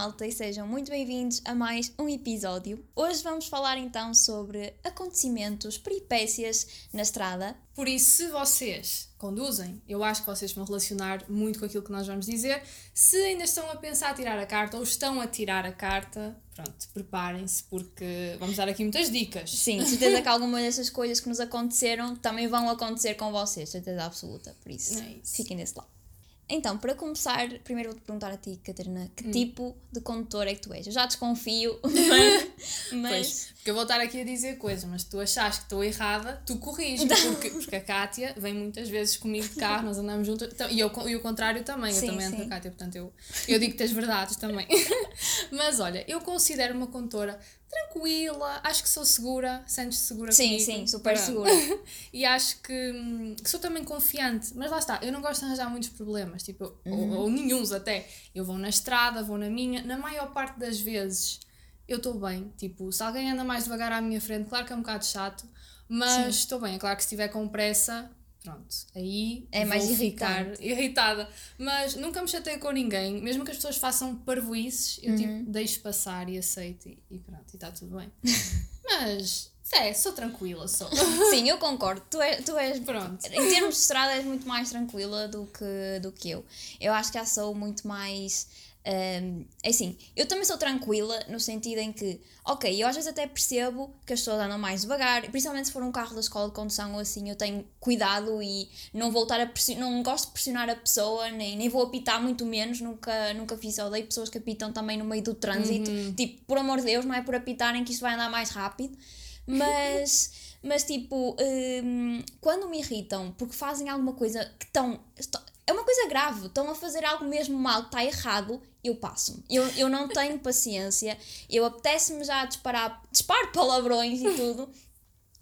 Malta, e sejam muito bem-vindos a mais um episódio. Hoje vamos falar então sobre acontecimentos, peripécias na estrada. Por isso, se vocês conduzem, eu acho que vocês vão relacionar muito com aquilo que nós vamos dizer. Se ainda estão a pensar a tirar a carta ou estão a tirar a carta, pronto, preparem-se porque vamos dar aqui muitas dicas. Sim, certeza que algumas dessas coisas que nos aconteceram também vão acontecer com vocês, certeza absoluta. Por isso, É isso. fiquem desse lado. Então, para começar, primeiro vou-te perguntar a ti, Catarina, que Hum. tipo de condutor é que tu és? Eu já desconfio, mas. mas Pois, porque eu vou estar aqui a dizer coisas, mas se tu achas que estou errada, tu corriges porque, porque a Kátia vem muitas vezes comigo de carro, nós andamos juntos, então, e, eu, e o contrário também, Sim, eu também ando com a. Kátia, portanto eu, eu digo que as verdades também. mas olha, eu considero uma condutora tranquila, acho que sou segura, sentes-te segura Sim, comigo? sim, super Pronto. segura. e acho que, hum, que sou também confiante, mas lá está, eu não gosto de arranjar muitos problemas, tipo, Uhum. ou, ou nenhuns até. Eu vou na estrada, vou na minha, na maior parte das vezes eu estou bem. Tipo, se alguém anda mais devagar à minha frente, claro que é um bocado chato, mas estou bem. É claro que se estiver com pressa, pronto, aí É mais irritante. irritada. Mas nunca me chatei com ninguém, mesmo que as pessoas façam parvoices, eu Uhum. tipo, deixo passar e aceito e, e pronto, e está tudo bem. mas, é, sou tranquila, sou. Sim, eu concordo. Tu, és, tu és Pronto. Em termos de estrada, és muito mais tranquila do que, do que eu. Eu acho que já sou muito mais. Hum, é assim, eu também sou tranquila no sentido em que, ok, eu às vezes até percebo que as pessoas andam mais devagar, principalmente se for um carro da escola de condução ou assim, eu tenho cuidado e não vou estar a pressionar, não gosto de pressionar a pessoa, nem, nem vou apitar muito menos, nunca, nunca fiz, odeio pessoas que apitam também no meio do trânsito, tipo, por amor de Deus, não é por apitarem que isto vai andar mais rápido, mas, mas tipo, hum, quando me irritam porque fazem alguma coisa que estão. É uma coisa grave, estão a fazer algo mesmo mal, está errado, eu passo-me. Eu, eu não tenho paciência, eu apetece-me já disparar, disparo palavrões e tudo,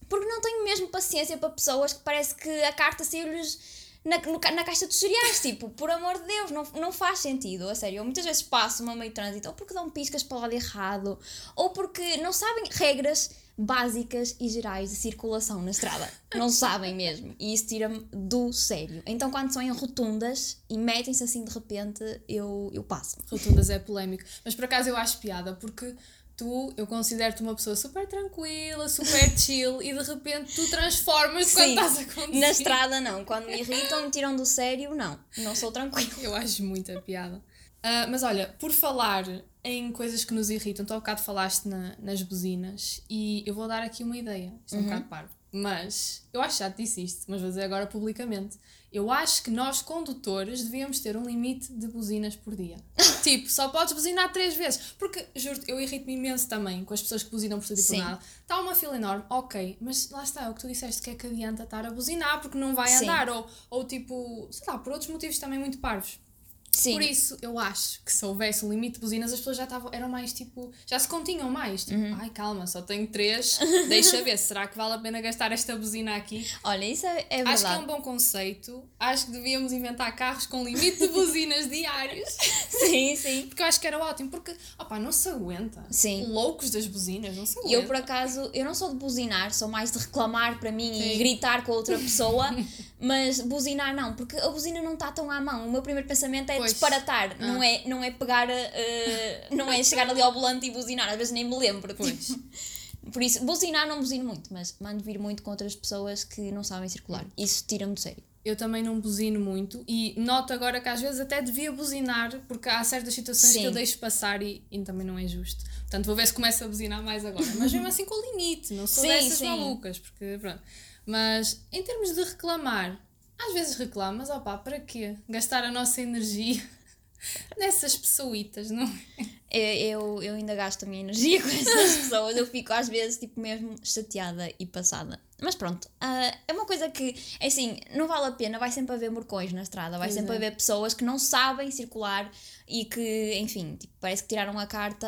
porque não tenho mesmo paciência para pessoas que parece que a carta saiu-lhes na, no na caixa dos cereais, tipo, por amor de Deus, não, não faz sentido, a sério. Eu muitas vezes passo-me a meio trânsito, ou porque dão piscas para o lado errado, ou porque não sabem regras básicas e gerais de circulação na estrada. Não sabem mesmo. E isso tira-me do sério. Então, quando são em rotundas e metem-se assim de repente, eu, eu passo-me. Rotundas é polémico. Mas por acaso eu acho piada, porque tu, eu considero-te uma pessoa super tranquila, super chill, e de repente tu transformas quando estás a conduzir. Na estrada, não. Quando me irritam, me tiram do sério, não. Não sou tranquila. Eu acho muita piada. Ah, mas olha, por falar em coisas que nos irritam, tu há bocado falaste na- nas buzinas e eu vou dar aqui uma ideia. Isto é um bocado parvo. Mas eu acho que já te disse isto, mas vou dizer agora publicamente. Eu acho que nós, condutores, devíamos ter um limite de buzinas por dia. tipo, só podes buzinar três vezes. Porque, juro eu irrito-me imenso também com as pessoas que buzinam por tudo e por nada. Está uma fila enorme, ok, mas lá está, é o que tu disseste, que é que adianta estar a buzinar porque não vai Sim. andar. Ou, ou tipo, sei lá, por outros motivos também muito parvos. Sim. Por isso, eu acho que se houvesse um limite de buzinas, as pessoas já estavam, eram mais tipo, já se continham mais. Tipo, Uhum. ai calma, só tenho três, deixa ver, será que vale a pena gastar esta buzina aqui? Olha, isso é, é verdade. Acho que é um bom conceito, acho que devíamos inventar carros com limite de buzinas diários, Sim, sim. porque eu acho que era ótimo, porque, opá, não se aguenta. Sim. Loucos das buzinas, não se aguenta. Eu, por acaso, eu não sou de buzinar, sou mais de reclamar para mim e Sim. gritar com a outra pessoa, mas buzinar não, porque a buzina não está tão à mão. O meu primeiro pensamento é Pois. Disparatar, Ah. não, é, não é pegar, eh, não é chegar ali ao volante e buzinar, às vezes nem me lembro. Pois. Por isso, buzinar não buzino muito, mas mando vir muito com outras pessoas que não sabem circular. Isso tira-me do sério. Eu também não buzino muito e noto agora que às vezes até devia buzinar porque há certas situações Sim. que eu deixo passar e, e também não é justo. Portanto, vou ver se começo a buzinar mais agora. Mas mesmo assim com limite, não sou Sim, dessas sim. malucas, porque pronto. Mas em termos de reclamar, às vezes reclamas, opá, para quê? Gastar a nossa energia nessas pessoitas, não é? Eu, eu, ainda gasto a minha energia com essas pessoas, eu fico às vezes tipo mesmo chateada e passada. Mas pronto, ah, é uma coisa que, é assim, não vale a pena, vai sempre haver morcões na estrada, vai Pois sempre é. haver pessoas que não sabem circular e que, enfim, tipo, parece que tiraram a carta,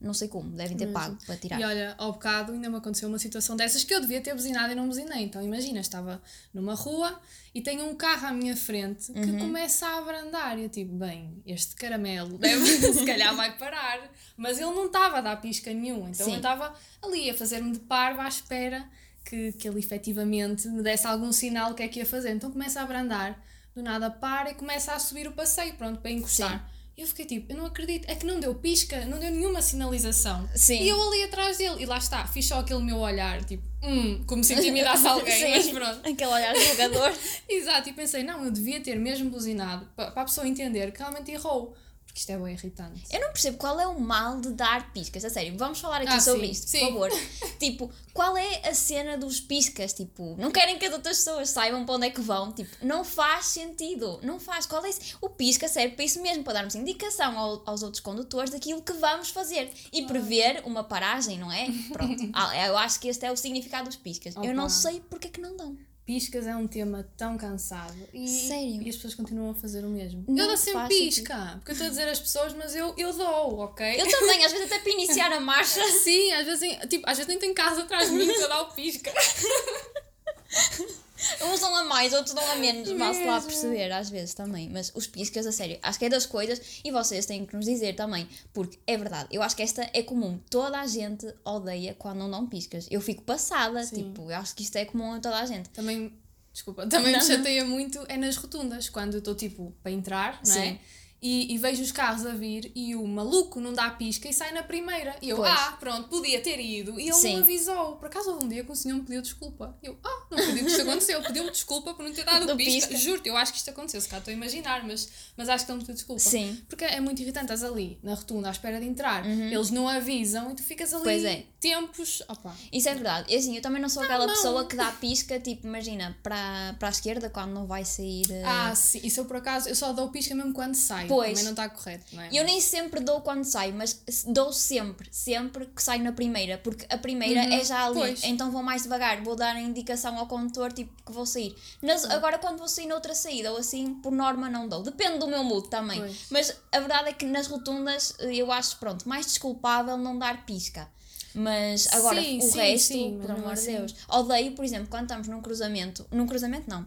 não sei como, devem ter pago para tirar. E olha, ao bocado ainda me aconteceu uma situação dessas que eu devia ter buzinado e não buzinei. Então imagina, estava numa rua e tenho um carro à minha frente que Uhum. começa a abrandar. E eu tipo, bem, este caramelo deve, se calhar vai parar. Mas ele não estava a dar pisca nenhum. Então Sim. eu estava ali a fazer-me de parva à espera que, que ele efetivamente me desse algum sinal do que é que ia fazer. Então começa a abrandar, do nada para e começa a subir o passeio, pronto, para encostar. E eu fiquei tipo, eu não acredito, é que não deu pisca, não deu nenhuma sinalização. Sim. E eu ali atrás dele, e lá está, fiz só aquele meu olhar, tipo, hum, como se intimidasse alguém, Sim. mas pronto. Aquele olhar julgador. Exato, e pensei, não, eu devia ter mesmo buzinado para a pessoa entender que realmente errou, porque isto é bem irritante. Eu não percebo qual é o mal de dar piscas. A sério, vamos falar aqui Ah, sobre sim, isto, sim. por favor. tipo, qual é a cena dos piscas? Tipo, não querem que as outras pessoas saibam para onde é que vão? Tipo, não faz sentido. Não faz. Qual é esse? O pisca serve para isso mesmo, para darmos indicação ao- aos outros condutores daquilo que vamos fazer e prever uma paragem, não é? Pronto. Ah, Eu acho que este é o significado dos piscas. Eu não Opa. sei porque é que não dão. Piscas é um tema tão cansado e, Sério? e as pessoas continuam a fazer o mesmo. Não eu dou sempre pisca, porque eu estou a dizer às pessoas, mas eu, eu dou, ok? Eu também, às vezes até para iniciar a marcha. Sim, às vezes, tipo, às vezes nem tem casa atrás de mim para dar o pisca. Uns dão a mais, outros dão a menos, mal-se lá perceber, às vezes também. Mas os piscas, a sério, acho que é das coisas e vocês têm que nos dizer também, porque é verdade, eu acho que esta é comum. Toda a gente odeia quando não dão piscas. Eu fico passada, Sim. tipo, eu acho que isto é comum a toda a gente. Também, desculpa, também Não. me chateia muito é nas rotundas, quando eu estou tipo para entrar, não é? E, e vejo os carros a vir e o maluco não dá pisca e sai na primeira. E eu, Pois. ah, pronto, podia ter ido. E ele Sim. não avisou. Por acaso houve um dia que o senhor me pediu desculpa. Eu, ah, não acredito que isto aconteceu. Pediu-me desculpa por não ter dado Do pisca. Juro-te, eu acho que isto aconteceu. Se cá estou a imaginar, mas, mas acho que ele me pediu desculpa. Sim. Porque é muito irritante, estás ali na rotunda à espera de entrar. Eles não avisam e tu ficas ali Uhum. Pois é. Tempos. Opa. Isso é verdade. E assim, eu também não sou aquela não. pessoa que dá pisca, tipo, imagina, para, para a esquerda quando não vai sair. eh, Ah, sim. Isso eu por acaso, eu só dou pisca mesmo quando saio. Pois. Também não está correto, não é? Eu nem sempre dou quando saio, mas dou sempre, sempre que saio na primeira, porque a primeira Uhum, é já ali, pois. então vou mais devagar, vou dar a indicação ao condutor, tipo, que vou sair. Nas- Agora, quando vou sair noutra saída ou assim, por norma não dou, depende do meu mood também. Pois. Mas a verdade é que nas rotundas eh, eu acho, pronto, mais desculpável não dar pisca. Mas agora Sim, o sim, resto, sim, mesmo amor de assim. Deus. Odeio, por exemplo, quando estamos num cruzamento, num cruzamento não,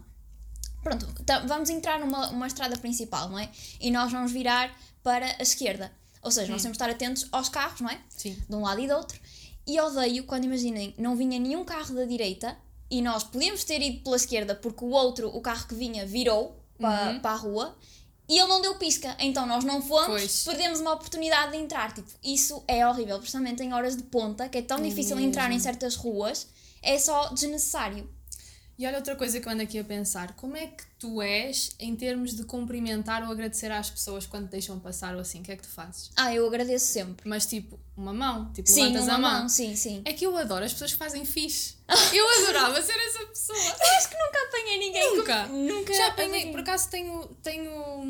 Pronto, tá- vamos entrar numa uma estrada principal, não é? E nós vamos virar para a esquerda. Ou seja, nós temos de estar atentos aos carros, não é? Sim. De um lado e do outro. E odeio quando, imaginem, não vinha nenhum carro da direita e nós podíamos ter ido pela esquerda porque o outro, o carro que vinha, virou para, para a rua e ele não deu pisca. Então nós não fomos, Pois. perdemos uma oportunidade de entrar. Tipo, isso é horrível, principalmente em horas de ponta, que é tão difícil entrar em certas ruas, é só desnecessário. E olha outra coisa que eu ando aqui a pensar, como é que tu és em termos de cumprimentar ou agradecer às pessoas quando te deixam passar ou assim? O que é que tu fazes? Ah, eu agradeço sempre. Mas tipo, uma mão, tipo, Sim, levantas uma a mão. mão, sim, sim. É que eu adoro as pessoas que fazem fixe. Eu adorava ser essa pessoa. Acho que nunca apanhei ninguém. Nunca. que- Nunca. Já apanhei, por acaso tenho, tenho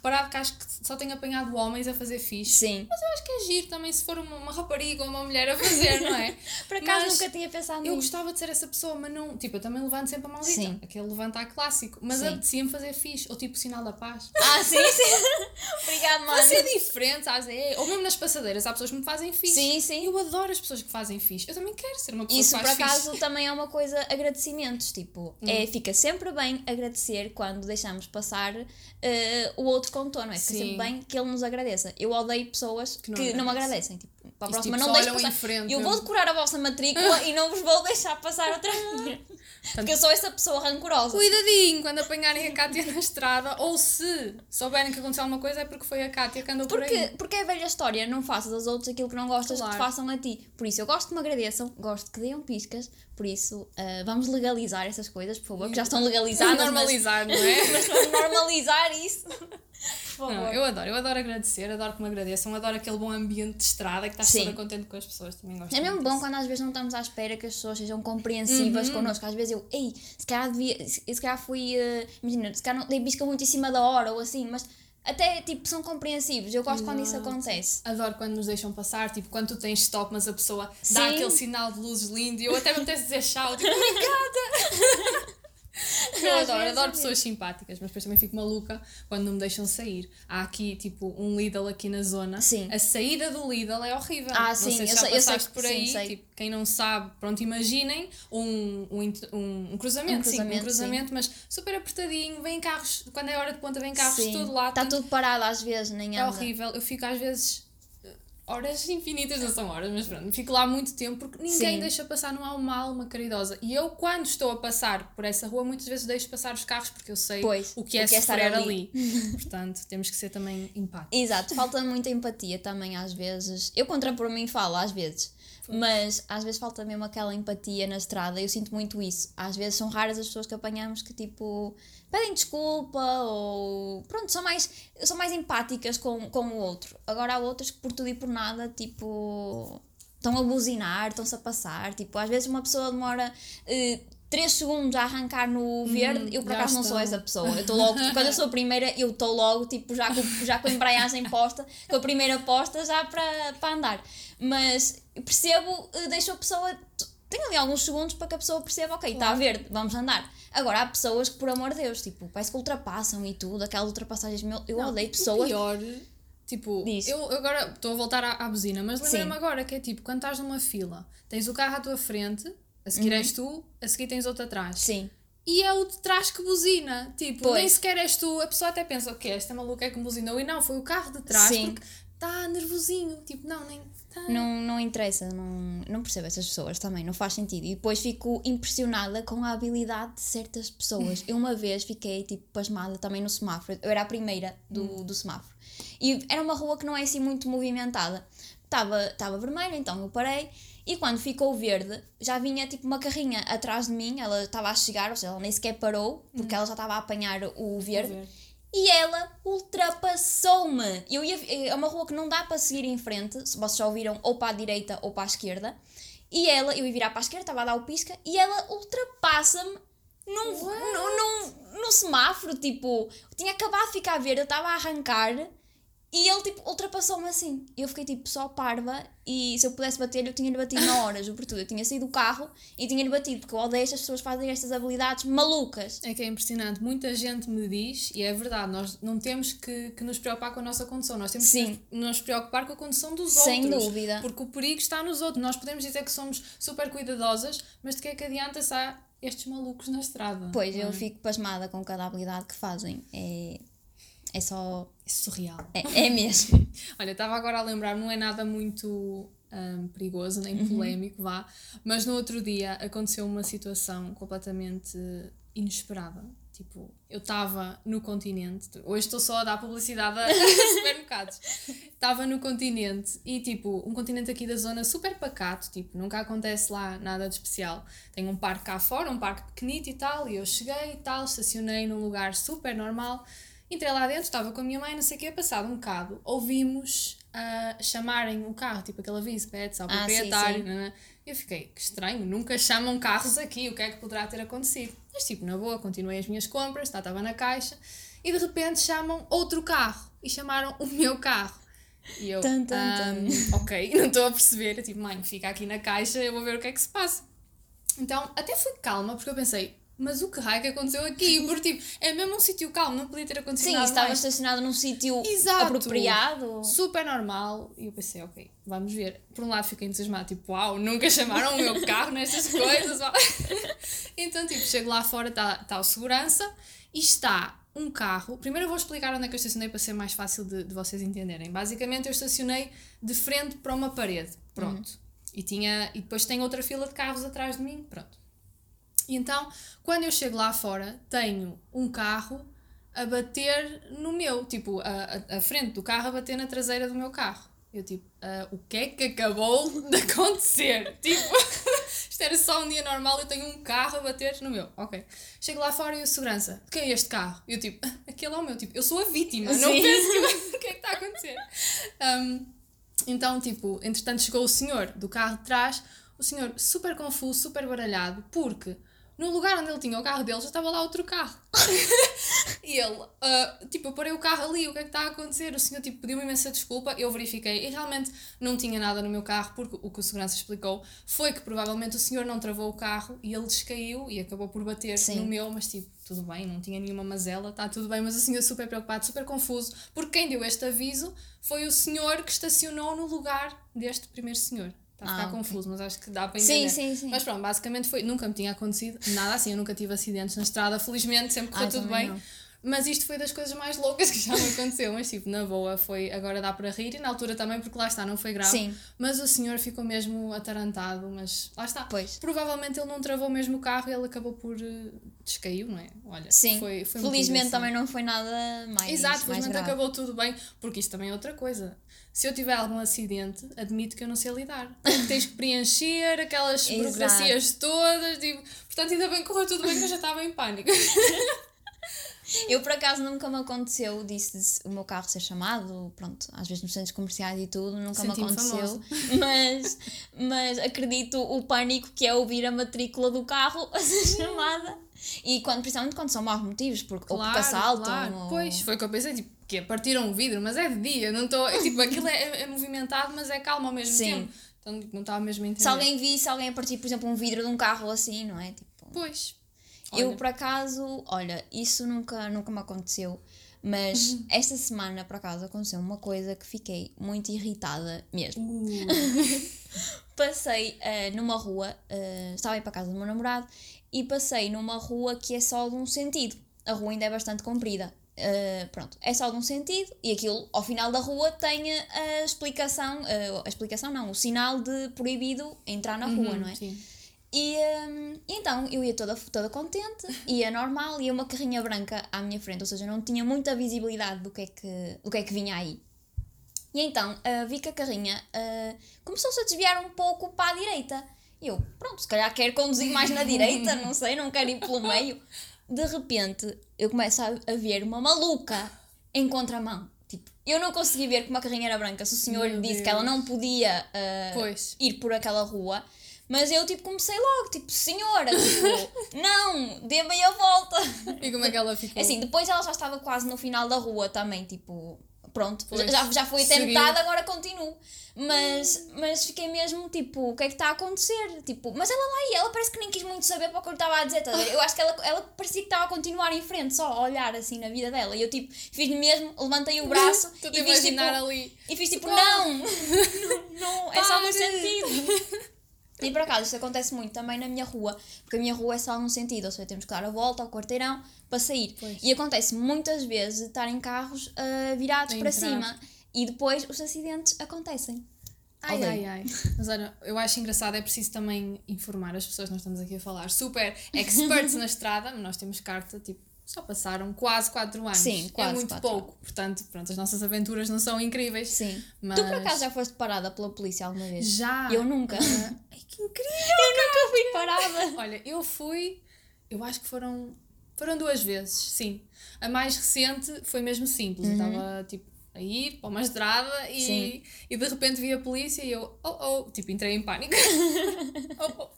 reparado que acho que só tenho apanhado homens a fazer fixe. Sim. Mas eu acho que é giro também se for uma, uma rapariga ou uma mulher a fazer, não é? Por acaso Mas nunca tinha pensado Eu nisso. gostava de ser essa pessoa, mas não. Tipo, eu também levanto sempre a mãozita. Sim. Aquele levantar clássico. Mas apetecia-me fazer fixe. Ou tipo, sinal da paz. Ah, sim, sim. Obrigada, Vai ser mano. diferente, sabes? É, ou mesmo nas passadeiras, há pessoas que me fazem fixe. Sim, sim. Eu adoro as pessoas que fazem fixe. Eu também quero ser uma pessoa Isso que por faz acaso fixe. também é uma coisa, agradecimentos, tipo, é, fica sempre bem agradecer quando deixamos passar eh, o outro contorno, não é? Fica Sim. sempre bem que ele nos agradeça. Eu odeio pessoas que não, me agradecem, tipo, para a próxima tipo, não deixo em passar. frente eu vou decorar a vossa matrícula e não vos vou deixar passar outra vez. Porque eu sou essa pessoa rancorosa. Cuidadinho quando apanharem a Cátia na estrada, ou se souberem que aconteceu alguma coisa, é porque foi a Cátia que andou por Porque, aí. porque é velha história, não faças aos outros aquilo que não gostas que Claro. te façam a ti. Por isso, eu gosto que me agradeçam, gosto que deem piscas, por isso, ah, vamos legalizar essas coisas, por favor, que já estão legalizadas. mas- normalizar, não é? Mas, vamos normalizar isso. Não, eu adoro, eu adoro agradecer, adoro que me agradeçam, adoro aquele bom ambiente de estrada que estás toda contente com as pessoas, também gosto É mesmo bom quando às vezes não estamos à espera que as pessoas sejam compreensivas Uhum. connosco. Às vezes eu, ei, se calhar devia, se, se calhar fui, eh, imagina, se calhar não dei bisca muito em cima da hora ou assim, mas até tipo são compreensivos. Eu gosto quando isso Exato. acontece. Adoro quando nos deixam passar, tipo, quando tu tens stop, mas a pessoa dá Sim. aquele sinal de luzes lindo e eu até me apetece dizer tchau, tipo, obrigada! eu adoro, adoro é pessoas simpáticas, mas depois também fico maluca quando não me deixam sair. Há aqui, tipo, um Lidl aqui na zona. Sim. A saída do Lidl é horrível. Ah, não sim, sei se eu já sei- eu sei que- por sim, aí. sei. Tipo, quem não sabe, pronto, imaginem um, um, um, um cruzamento, Um sim, um cruzamento, cruzamento, mas super apertadinho, vem carros, quando é hora de ponta, vem carros de todo lado. Está tudo parado às vezes, nem é anda. horrível. Eu fico às vezes. Horas infinitas, não são horas, mas pronto, fico lá muito tempo porque ninguém Sim. deixa passar, não há uma alma caridosa. E eu, quando estou a passar por essa rua, muitas vezes deixo passar os carros porque eu sei Pois, o que é o que é sofrer ali. ali. Portanto, temos que ser também empáticos. Exato, falta muita empatia também às vezes. Eu contra por mim falo às vezes, mas às vezes falta mesmo aquela empatia na estrada. Eu sinto muito isso. Às vezes são raras as pessoas que apanhamos que tipo pedem desculpa ou pronto, são mais, são mais empáticas com, com o outro. Agora há outras que por tudo e por nada, tipo, estão a buzinar, estão-se a passar. Tipo, às vezes uma pessoa demora. eh, 3 segundos a arrancar no verde, eu por acaso não sou essa pessoa. Eu estou logo, quando eu sou a primeira, eu estou logo, tipo, já com, já com a embreagem posta, com a primeira posta já para, para andar. Mas percebo, eh, deixo a pessoa. Tenho ali alguns segundos para que a pessoa perceba, ok, está verde, vamos andar. Agora há pessoas que, por amor de Deus, tipo, parece que ultrapassam e tudo, aquelas ultrapassagens. Meu, eu odeio O pessoas. pior, tipo, eu eu agora estou a voltar à, à buzina, mas lembra-me agora que é tipo, quando estás numa fila, tens o carro à tua frente, a seguir és tu, a seguir tens outro atrás. Uhum. Sim, E é o de trás que buzina. Tipo, Pois. nem sequer és tu. A pessoa até pensa, ok, esta maluca é que buzinou. E não, foi o carro de trás Sim. porque está nervosinho. Tipo, não, nem. Tá. não, não interessa, não, não percebo essas pessoas também, não faz sentido. E depois fico impressionada com a habilidade de certas pessoas. Eu uma vez fiquei tipo pasmada também no semáforo, eu era a primeira do, do semáforo. E era uma rua que não é assim muito movimentada. Estava vermelho, então eu parei. E quando ficou verde, já vinha tipo uma carrinha atrás de mim, ela estava a chegar, ou seja, ela nem sequer parou, porque ela já estava a apanhar o verde. verde. E ela ultrapassou-me. Eu ia, é uma rua que não dá para seguir em frente, se vocês já ouviram, ou para a direita ou para a esquerda. E ela, eu ia virar para a esquerda, estava a dar o pisca, e ela ultrapassa-me num, num, num, num semáforo, tipo, tinha acabado de ficar verde, eu estava a arrancar e ele, tipo, ultrapassou-me assim. Eu fiquei, tipo, só parva e se eu pudesse bater, eu tinha-lhe batido na hora, juro por tudo. Eu tinha saído do carro e tinha-lhe batido, porque eu odeio estas pessoas fazem estas habilidades malucas. É que é impressionante. Muita gente me diz, e é verdade, nós não temos que, que nos preocupar com a nossa condição, nós temos Sim. que nos, nos preocupar com a condição dos Sem outros. dúvida. Porque o perigo está nos outros. Nós podemos dizer que somos super cuidadosas, mas de que é que adianta se há estes malucos na estrada? Pois, não eu é? fico pasmada com cada habilidade que fazem. É, é só. É surreal. É, é mesmo. Olha, estava agora a lembrar, não é nada muito hum, perigoso Uhum. nem polémico, vá, mas no outro dia aconteceu uma situação completamente inesperada. Tipo, eu estava no continente, hoje estou só a dar publicidade a supermercados. Estava no continente e, tipo, um continente aqui da zona super pacato, tipo, nunca acontece lá nada de especial. Tem um parque cá fora, um parque pequenito e tal, e eu cheguei e tal, estacionei num lugar super normal. Entrei lá dentro, estava com a minha mãe, não sei o quê, passado um bocado, ouvimos ah, chamarem o carro, tipo aquele aviso, pede-se ao Ah, sim, proprietário. sim. né? Eu fiquei, que estranho, nunca chamam carros aqui, o que é que poderá ter acontecido? Mas tipo, na boa, continuei as minhas compras, tá, estava na caixa, e de repente chamam outro carro, e chamaram o meu carro. E eu, Tum, tum, "Ahm, ok, não estou a perceber, eu tipo, mãe, fica aqui na caixa, eu vou ver o que é que se passa. Então, até fui calma, porque eu pensei, mas o que raio que aconteceu aqui? Porque, tipo, é mesmo um sítio calmo, não podia ter acontecido Sim, nada estava mais. estacionado num sítio apropriado. Super normal. E eu pensei, ok, vamos ver. Por um lado fiquei entusiasmada, tipo, uau, nunca chamaram o meu carro nestas coisas. então, tipo, chego lá fora, está tá o segurança e está um carro. Primeiro eu vou explicar onde é que eu estacionei para ser mais fácil de, de vocês entenderem. Basicamente, eu estacionei de frente para uma parede. Pronto. E, tinha, e depois tem outra fila de carros atrás de mim. Pronto. E então, quando eu chego lá fora, tenho um carro a bater no meu, tipo, a, a, frente do carro a bater na traseira do meu carro. Eu, tipo, "Ah, o que é que acabou de acontecer? Tipo, isto era só um dia normal, eu tenho um carro a bater no meu. Ok. Chego lá fora e o segurança, quem é este carro? Eu, tipo, "Ah, aquele é o meu. Tipo, eu sou a vítima, não Sim. penso que, o que é que está a acontecer. Um, então, tipo, entretanto chegou o senhor do carro de trás, o senhor super confuso, super baralhado, porque no lugar onde ele tinha o carro dele já estava lá outro carro. e ele, ah, tipo, eu parei o carro ali, o que é que está a acontecer? O senhor, tipo, pediu-me imensa desculpa, eu verifiquei e realmente não tinha nada no meu carro, porque o que o segurança explicou foi que provavelmente o senhor não travou o carro e ele descaiu e acabou por bater Sim. no meu, mas tipo, tudo bem, não tinha nenhuma mazela, está tudo bem, mas o senhor super preocupado, super confuso, porque quem deu este aviso foi o senhor que estacionou no lugar deste primeiro senhor. Está a ficar Ah, confuso, mas acho que dá para Sim, entender. sim, sim. Mas pronto, basicamente foi, nunca me tinha acontecido nada assim, eu nunca tive acidentes na estrada, felizmente sempre correu Ah, tudo bem. não. Mas isto foi das coisas mais loucas que já me aconteceu. Mas, tipo, na boa, foi. Agora dá para rir. E na altura também, porque lá está, não foi grave. Sim. Mas o senhor ficou mesmo atarantado. Mas lá está. Pois. Provavelmente ele não travou mesmo o carro e ele acabou por. Uh, descaiu, não é? Olha, Sim. foi, foi Felizmente engraçado. também não foi nada mais. Exato, mais felizmente grave. acabou tudo bem, porque isso também é outra coisa. Se eu tiver algum acidente, admito que eu não sei lidar. Tens que preencher aquelas burocracias todas, tipo, portanto ainda bem que correu tudo bem que eu já estava em pânico. Eu, por acaso, nunca me aconteceu disso, de o meu carro ser chamado, pronto, às vezes nos centros comerciais e tudo, nunca me aconteceu. Mas, mas acredito o pânico que é ouvir a matrícula do carro a ser chamada. E quando, principalmente quando são maus motivos, porque, ou porque assaltam. claro. Ou... Pois, foi o que eu pensei, tipo, que partiram o vidro, mas é de dia, não estou. Tipo, aquilo é, é movimentado, mas é calmo ao mesmo Sim. tempo. Então tipo, não estava mesmo a entender. Se alguém visse alguém a partir, por exemplo, um vidro de um carro assim, não é? Tipo, Pois. Eu, Olha. por acaso, olha, isso nunca, nunca me aconteceu, mas Uhum. esta semana, por acaso, aconteceu uma coisa que fiquei muito irritada mesmo. Uh, Passei eh, numa rua, eh, estava a ir para a casa do meu namorado, e passei numa rua que é só de um sentido. A rua ainda é bastante comprida. Eh, pronto, é só de um sentido e aquilo ao final da rua tem a explicação, a explicação não, o sinal de proibido entrar na rua, não é? Uhum, Sim. E, hum, e então eu ia toda, toda contente, ia normal, ia uma carrinha branca à minha frente, ou seja, não tinha muita visibilidade do que é que, do que, é que vinha aí. E então ah, vi que a carrinha ah, começou-se a desviar um pouco para a direita. E eu, pronto, se calhar quero conduzir mais na direita, não sei, não quero ir pelo meio. De repente eu começo a, a ver uma maluca em contramão. Tipo, eu não consegui ver que uma carrinha era branca. Se o senhor Meu disse que ela Deus. não podia Pois. ir por aquela rua. Mas eu, tipo, comecei logo, tipo, senhora, tipo, não, dê meia volta. E como é que ela ficou? É Assim, depois ela já estava quase no final da rua também, tipo, pronto, Pois, já, já fui seguiu. tentada, agora continuo. Mas, mas fiquei mesmo, tipo, o que é que está a acontecer? Tipo, mas ela lá ia, ela parece que nem quis muito saber para o que eu estava a dizer, tá a? Eu acho que ela, ela parecia que estava a continuar em frente, só a olhar assim na vida dela. E eu, tipo, fiz mesmo, levantei o braço a e fiz, tipo, ali. e fiz tipo, Socorro. não, não, não, é só Pare. sentido. E por acaso, isso acontece muito também na minha rua, porque a minha rua é só num sentido, ou seja, temos que dar a volta ao quarteirão para sair. Pois. E acontece muitas vezes estarem carros ah, virados para cima e depois os acidentes acontecem. Ai, Odeio. ai, ai. Mas olha, eu acho engraçado, é preciso também informar as pessoas, nós estamos aqui a falar super experts na estrada, nós temos carta, tipo, só passaram quase 4 anos. Sim, quase É muito quatro pouco, portanto, pronto, as nossas aventuras não são incríveis. Sim. Mas... Tu por acaso já foste parada pela polícia alguma vez? Já. Eu nunca. Ah, ai, que incrível! Eu nunca fui parada. Olha, eu fui, eu acho que foram, foram duas vezes, sim. A mais recente foi mesmo simples, eu estava tipo a ir para uma estrada Uhum. Sim. e, e de repente vi a polícia e eu, oh oh, tipo, entrei em pânico. oh, oh.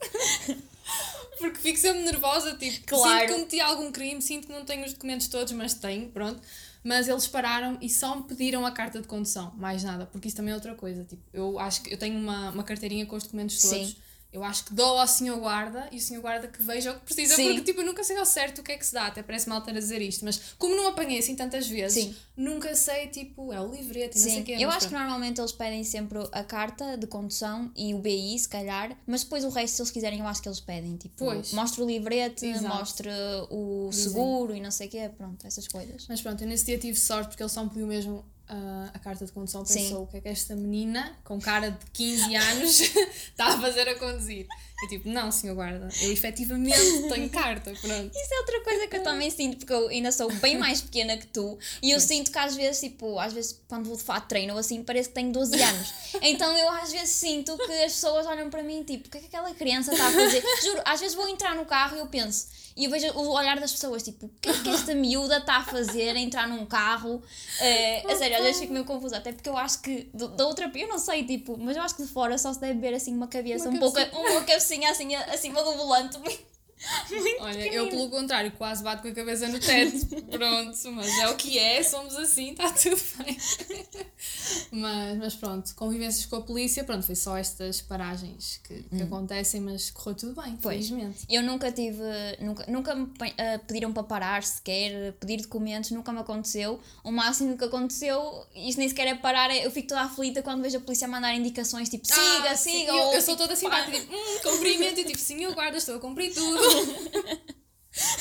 Porque fico sempre nervosa, tipo, Claro. sinto que cometi algum crime, sinto que não tenho os documentos todos, mas tenho, pronto. Mas eles pararam e só me pediram a carta de condução, mais nada, porque isso também é outra coisa. Tipo, eu acho que eu tenho uma, uma carteirinha com os documentos todos. Sim. Eu acho que dou ao senhor guarda e o senhor guarda que veja o que precisa, Sim. porque tipo, eu nunca sei ao certo o que é que se dá, até parece mal estar a dizer isto, mas como não apanhei assim tantas vezes, Sim. nunca sei, tipo, é o livreto e não sei o Sim, quê. eu acho que pronto. normalmente eles pedem sempre a carta de condução e o BI, se calhar, mas depois o resto, se eles quiserem, eu acho que eles pedem. Tipo, Pois. mostra o livrete, Exato. mostra o Dizem. seguro e não sei o quê, pronto, essas coisas. Mas pronto, eu nesse dia tive sorte porque ele só me pediu mesmo ah, a carta de condução. Sim. Pensou o que é que esta menina, com cara de 15 anos, está a fazer a conduzir. Eu tipo, não, senhor guarda, eu efetivamente tenho carta, pronto. Isso é outra coisa que eu também sinto, porque eu ainda sou bem mais pequena que tu e eu sinto que às vezes, tipo, às vezes quando vou de fato treino ou assim, parece que tenho 12 anos. Então eu às vezes sinto que as pessoas olham para mim, tipo, o que é que aquela criança está a fazer? Juro, às vezes vou entrar no carro e eu penso, e eu vejo o olhar das pessoas, tipo, o que é que esta miúda está a fazer a entrar num carro? É, a sério, às vezes fico meio confusa, até porque eu acho que da outra, eu não sei, tipo, mas eu acho que de fora só se deve ver assim uma cabeça, Uma um pouco, uma cabecinha assim a- acima do volante. Olha, eu pelo contrário quase bato com a cabeça no teto. Pronto, mas é o que é, somos assim, está tudo bem. Mas, mas pronto, convivências com a polícia, pronto, foi só estas paragens que, que acontecem, mas correu tudo bem, Hum. Pois. felizmente. Eu nunca tive, nunca, nunca me ah, pediram para parar sequer, pedir documentos, nunca me aconteceu. O máximo que aconteceu, isto nem sequer é parar, é- eu fico toda aflita quando vejo a polícia mandar indicações tipo siga, Ah, sim, siga. Eu, ou, eu sou tipo, toda simpática, tipo, hum, cumprimento, e tipo, sim, eu guardo, estou a cumprir tudo.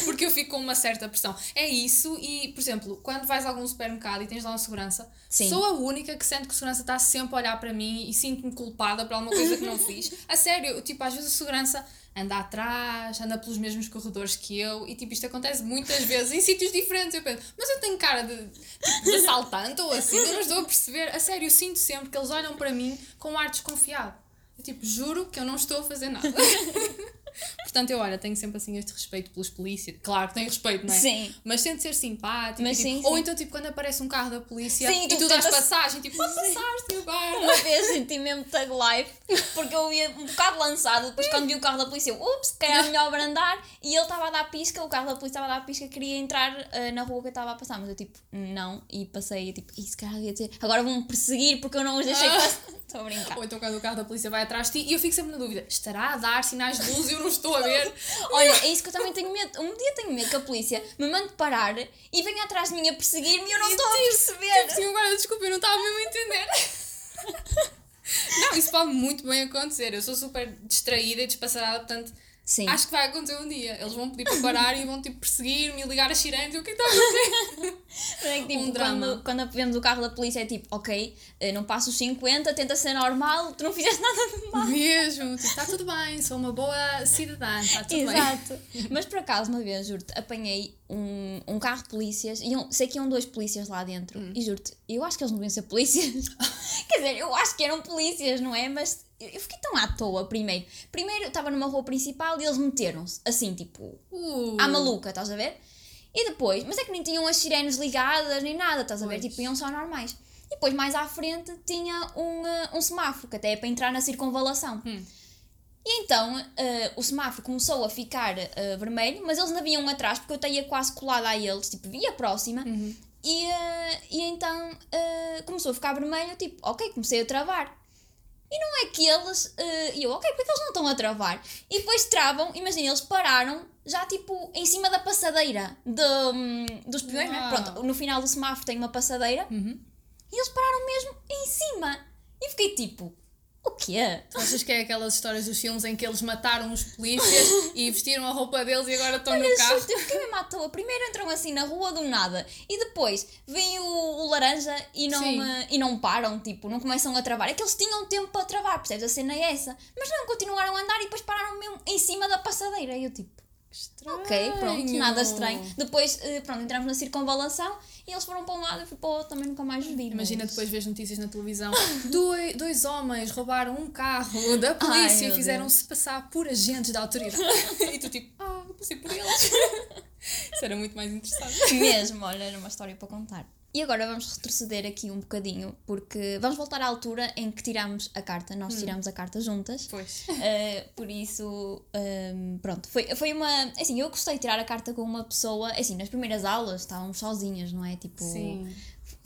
Porque eu fico com uma certa pressão. É isso, e, por exemplo, quando vais a algum supermercado e tens lá uma segurança, Sim. sou a única que sente que a segurança está sempre a olhar para mim e sinto-me culpada por alguma coisa que não fiz. A sério, tipo, às vezes a segurança anda atrás, anda pelos mesmos corredores que eu, e tipo, isto acontece muitas vezes em sítios diferentes. Eu penso, mas eu tenho cara de, tipo, de assaltante ou assim, eu não estou a perceber. A sério, eu sinto sempre que eles olham para mim com um ar desconfiado. Eu tipo, juro que eu não estou a fazer nada. Portanto, eu olha, tenho sempre assim este respeito pelos polícias. Claro que tenho respeito, não é? Sim. Mas tento ser simpático. Mas tipo, sim, Ou sim. então, tipo, quando aparece um carro da polícia Sim, e tu tu dás passagem, tipo, pode passar, senhor guarda. Uma vez senti mesmo tag life, porque eu ia um bocado lançado, depois quando vi o carro da polícia, eu, ups, que era melhor abrandar, e ele estava a dar pisca, o carro da polícia estava a dar pisca, queria entrar ah, na rua que eu estava a passar, mas eu tipo, não, e passei, tipo, isso cara ia dizer, agora vão-me perseguir porque eu não os deixei Ah. passar. Estou a brincar. Ou então quando o carro da polícia vai atrás de ti e eu fico sempre na dúvida, estará a dar sinais de luz e eu não estou a ver? Olha, é isso que eu também tenho medo. Um dia tenho medo que a polícia me mande parar e venha atrás de mim a perseguir-me e eu não estou a tipo, perceber. Sim, agora desculpa, eu não estava mesmo a entender. Não, isso pode muito bem acontecer. Eu sou super distraída e despassarada, portanto, Sim. acho que vai acontecer um dia. Eles vão pedir para parar e vão tipo perseguir-me e ligar as sirenes e o que é que está a acontecer? É que, tipo, um drama. quando, quando vemos o carro da polícia é tipo, ok, eh, não passa os 50, tenta ser normal, tu não fizeste nada de mal. Mesmo, tipo, está tudo bem, sou uma boa cidadã, está tudo bem. Exato. Mas por acaso, uma vez, juro-te, apanhei um, um carro de polícias, iam, sei que iam dois polícias lá dentro, Hum. e juro-te, eu acho que eles não deviam ser polícias. Quer dizer, eu acho que eram polícias, não é? Mas eu fiquei tão à toa, primeiro. Primeiro, eu estava numa rua principal e eles meteram-se, assim, tipo, Uh, à maluca, estás a ver? E depois, mas é que nem tinham as sirenes ligadas nem nada, estás a ver? Pois. Tipo, iam só normais. E depois, mais à frente, tinha um, eh, um semáforo, que até é para entrar na circunvalação. Hum. E então, eh, o semáforo começou a ficar eh, vermelho, mas eles ainda vinham atrás, porque eu ia quase colada a eles, tipo, via próxima. Uhum. E, eh, e então, eh, começou a ficar vermelho, tipo, ok, comecei a travar. E não é que eles. eh, E eu, ok, porque eles não estão a travar? E depois travam, imagina, eles pararam já tipo em cima da passadeira de, hum, dos peões, né? Pronto, no final do semáforo tem uma passadeira Uhum. e eles pararam mesmo em cima. E fiquei tipo, o quê? Tu achas que é aquelas histórias dos filmes em que eles mataram os polícias e vestiram a roupa deles e agora estão no Olha, carro? juro-te, eu fiquei mesmo à toa. Primeiro entram assim na rua do nada e depois vem o, o laranja e não, e não param, tipo, não começam a travar. É que eles tinham tempo para travar, percebes? A cena é essa. Mas não, continuaram a andar e depois pararam mesmo em cima da passadeira. E eu tipo, Estranho. ok, pronto, nada estranho. Depois, eh, pronto, entramos na circunvalação e eles foram para um lado e fui para o outro, também nunca mais vi. Imagina mas- depois vês notícias na televisão. dois, dois homens roubaram um carro da polícia meu e fizeram-se passar por agentes da autoridade. e tu tipo, ah, passei por eles. Isso era muito mais interessante. Mesmo, olha, era uma história para contar. E agora vamos retroceder aqui um bocadinho, porque vamos voltar à altura em que tiramos a carta. Nós tiramos a carta juntas. Pois. Uh, por isso, um, pronto, foi, foi uma. Assim, eu gostei de tirar a carta com uma pessoa. Assim, nas primeiras aulas estávamos sozinhas, não é? Tipo, Sim.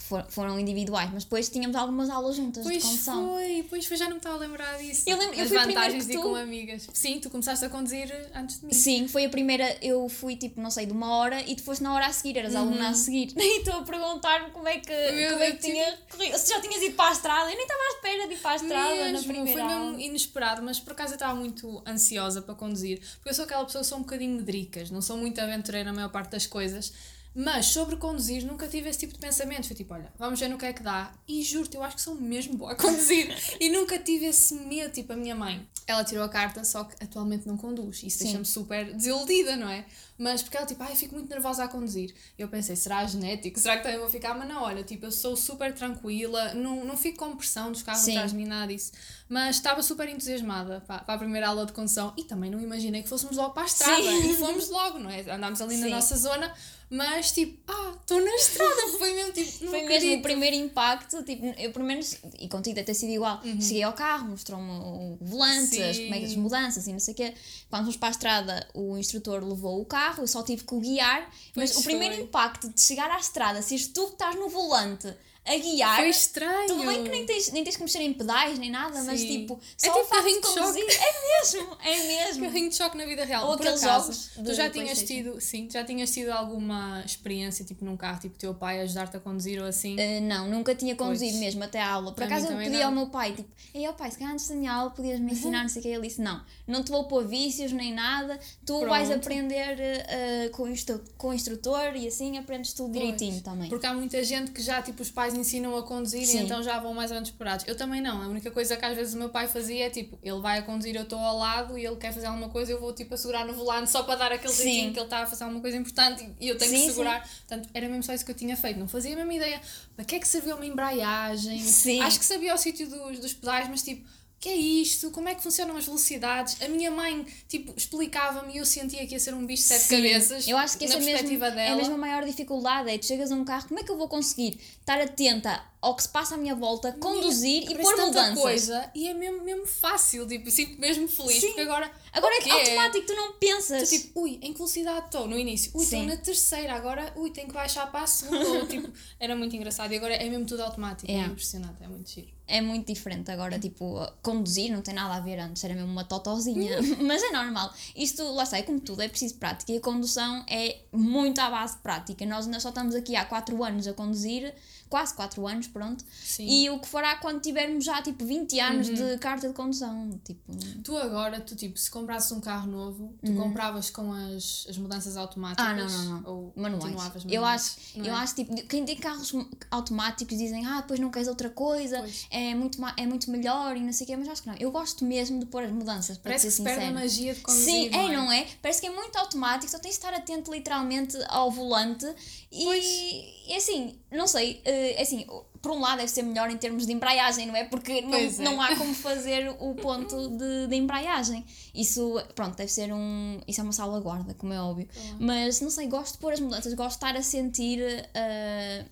For- foram individuais, mas depois tínhamos algumas aulas juntas Pois de condução. foi, pois foi, já não me estava a lembrar disso. Eu lembro- eu As fui primeiro vantagens de ir tu. com amigas. Sim, tu começaste a conduzir antes de mim. Sim, foi a primeira. Eu fui tipo, não sei, de uma hora e tu foste na hora a seguir, eras aluna a seguir. E estou a perguntar-me como é que, Meu como é que tinha corrido. Se já tinhas ido para a estrada, eu nem estava à espera de ir para a estrada na primeira foi mesmo inesperado, mas por acaso eu estava muito ansiosa para conduzir, porque eu sou aquela pessoa que sou um bocadinho medricas, não sou muito aventureira na maior parte das coisas, mas sobre conduzir nunca tive esse tipo de pensamento. Foi tipo, olha, vamos ver no que é que dá. E juro-te, eu acho que sou mesmo boa a conduzir. e nunca tive esse medo, tipo a minha mãe. Ela tirou a carta, só que atualmente não conduz. Isso deixa-me super desiludida, não é? Mas porque ela, tipo, ai, fico muito nervosa a conduzir. Eu pensei, será genético? Será que também vou ficar? Mas não, olha, tipo, eu sou super tranquila, não, não fico com pressão dos carros atrás de mim, nada disso. Mas estava super entusiasmada para, para a primeira aula de condução e também não imaginei que fôssemos logo para a estrada. Sim. E fomos logo, não é? Andámos ali na Sim. nossa zona, mas tipo, ah, estou na estrada. Foi mesmo tipo, não Foi mesmo o primeiro impacto, tipo, eu pelo menos, e contigo deve ter sido igual, cheguei ao carro, mostrou-me o volante, as, como é que as mudanças e não sei o quê. Quando fomos para a estrada, o instrutor levou o carro, eu só tive que o guiar, mas Pois o primeiro impacto de chegar à estrada, se és tu que estás no volante a guiar. Foi estranho. Tudo bem que nem tens, nem tens que mexer em pedais nem nada, mas Sim. tipo, É só tipo o facto de de choque. conduzir. É mesmo, é mesmo. Carrinho de choque na vida real. Ou aqueles acaso, jogos tu já tinhas tido, sim, já tinhas tido alguma experiência tipo num carro, tipo teu pai ajudar-te a conduzir ou assim? Uh, não, nunca tinha conduzido Pois. mesmo até à aula. Por acaso eu pedi ao não. meu pai, tipo, ei, ó pai, se calhar antes da minha aula podias me ensinar, não sei o que. Ele disse, não, não te vou pôr vícios nem nada, tu vais Pronto. aprender uh, com, o instru- com o instrutor e assim aprendes tudo direitinho Pois. também. Porque há muita gente que já, tipo, os pais ensinam a conduzir Sim. e então já vão mais ou menos preparados. Eu também não. A única coisa que às vezes o meu pai fazia é, tipo, ele vai a conduzir, eu estou ao lado e ele quer fazer alguma coisa, eu vou, tipo, a segurar no volante só para dar aquele Sim. jeitinho que ele está a fazer alguma coisa importante e eu tenho Sim, que sim. segurar. Portanto, era mesmo só isso que eu tinha feito. Não fazia a mesma ideia. Para que é que serviu uma embreagem? Sim. Acho que sabia o sítio dos, dos pedais, mas, tipo... Que é isto? Como é que funcionam as velocidades? A minha mãe, tipo, explicava-me e eu sentia que ia ser um bicho de sete Sim. cabeças. Eu acho que essa é mesmo, perspectiva é dela. a mesma maior dificuldade. É tu chegas a um carro, como é que eu vou conseguir estar atenta ao que se passa à minha volta, conduzir e Parece pôr mudanças? coisa e é mesmo, mesmo fácil, tipo, sinto mesmo feliz, Sim. porque agora. Agora é automático, tu não pensas. Tu, tipo, ui, em que velocidade estou no início? Ui, estou na terceira, agora, ui, tenho que baixar para a segunda. ou, tipo, era muito engraçado e agora é mesmo tudo automático, é, É. impressionante, é muito giro. é muito diferente agora, tipo, conduzir não tem nada a ver antes, era mesmo uma totozinha, mas é normal. Isto, lá está, é como tudo, é preciso prática e a condução é muito à base de prática. Nós ainda só estamos aqui há 4 anos a conduzir, quase 4 anos, pronto, Sim. e o que fará quando tivermos já, tipo, 20 anos de carta de condução, tipo... Tu agora, tu tipo, se comprasses um carro novo, tu compravas com as, as mudanças automáticas? Uhum. Ah, não, não, não. Ou Manuais. continuavas Eu manuais? acho, Não eu é? acho tipo, quem tem carros automáticos dizem, ah, depois não queres outra coisa, Pois. é muito, é muito melhor e não sei o quê, mas acho que não. Eu gosto mesmo de pôr as mudanças, para Parece que ser se perde a magia de conduzir. Sim, não é, não é? Parece que é muito automático, só tens de estar atento literalmente ao volante e, e assim, não sei, eh, assim, por um lado deve ser melhor em termos de embreagem, não é? Porque não, é. não há como fazer o ponto de, de embreagem. Isso, pronto, deve ser um. Isso é uma salvaguarda, como é óbvio. Mas não sei, gosto de pôr as mudanças, gosto de estar a sentir eh,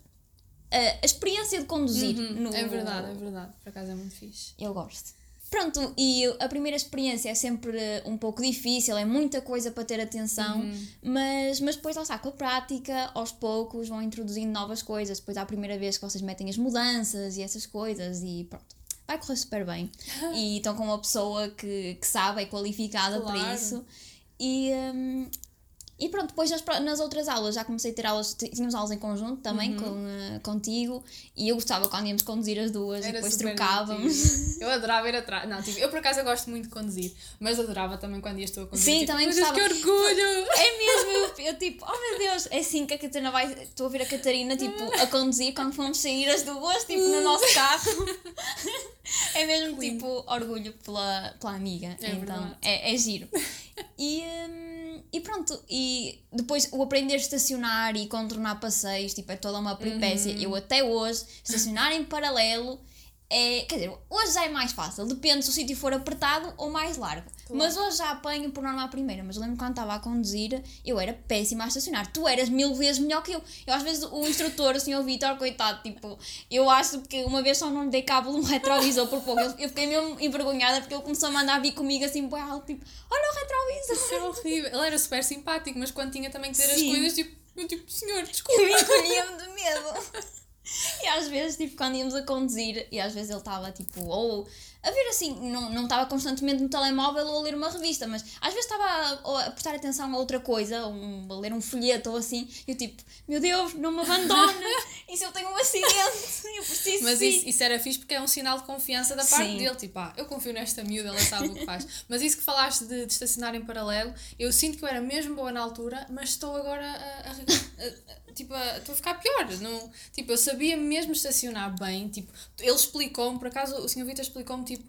a, experiência de conduzir. no, É verdade, é verdade. Por acaso é muito fixe. eu gosto. Pronto, e a primeira experiência é sempre um pouco difícil, é muita coisa para ter atenção, Uhum. mas, mas depois lá está, com a prática, aos poucos vão introduzindo novas coisas. Depois há a primeira vez que vocês metem as mudanças e essas coisas, e pronto, vai correr super bem. e estão com uma pessoa que, que sabe, é qualificada para Claro. isso. E, hum, e pronto, depois nas, nas outras aulas já comecei a ter aulas, tínhamos aulas em conjunto também Uhum. com, eh, contigo, e eu gostava quando íamos conduzir as duas e Era depois super trocávamos. divertido. Eu adorava ir atrás. Não, tipo, eu por acaso eu gosto muito de conduzir, mas adorava também quando ias tu a conduzir. Sim, tipo, também "Meu Deus, gostava." que orgulho! É mesmo, eu, eu tipo, oh meu Deus, é assim que a Catarina vai. Estou a ver a Catarina tipo, a conduzir quando fomos sair as duas, tipo, no nosso carro. É mesmo tipo orgulho pela, pela amiga. É então verdade. é, é giro. E, hum, e pronto, e depois o aprender a estacionar e contornar passeios, tipo, é toda uma peripécia. Uhum. Eu até hoje, estacionar em paralelo é. Quer dizer, hoje já é mais fácil, depende se o sítio for apertado ou mais largo. Mas hoje já apanho por norma à primeira. Mas eu lembro quando estava a conduzir, eu era péssima a estacionar. Tu eras mil vezes melhor que eu. Eu às vezes o instrutor, o senhor Vitor, coitado, tipo, eu acho que uma vez só não lhe dei cabo de um retrovisor por pouco. Eu, eu fiquei mesmo envergonhada porque ele começou a mandar vir comigo assim, bué alto, tipo, olha o retrovisor. Isso era horrível. Ele era super simpático, mas quando tinha também que dizer as Sim. coisas, tipo, eu tipo, senhor, desculpa. Eu encolhia-me de medo. E às vezes, tipo, quando íamos a conduzir, e às vezes ele estava, tipo, ou a ver assim, não não estava constantemente no telemóvel ou a ler uma revista, mas às vezes estava a, a prestar atenção a outra coisa, um, a ler um folheto ou assim, e eu tipo, meu Deus, não me abandona, e se eu tenho um acidente, eu preciso Mas isso, isso era fixe porque é um sinal de confiança da parte Sim. dele. Tipo, ah, eu confio nesta miúda, ela sabe o que faz. Mas isso que falaste de, de estacionar em paralelo, eu sinto que eu era mesmo boa na altura, mas estou agora a- a- a- tipo, a, estou a ficar pior. Não, tipo, eu sabia mesmo estacionar bem. Tipo, ele explicou-me, por acaso o Sr. Vitor explicou-me, tipo,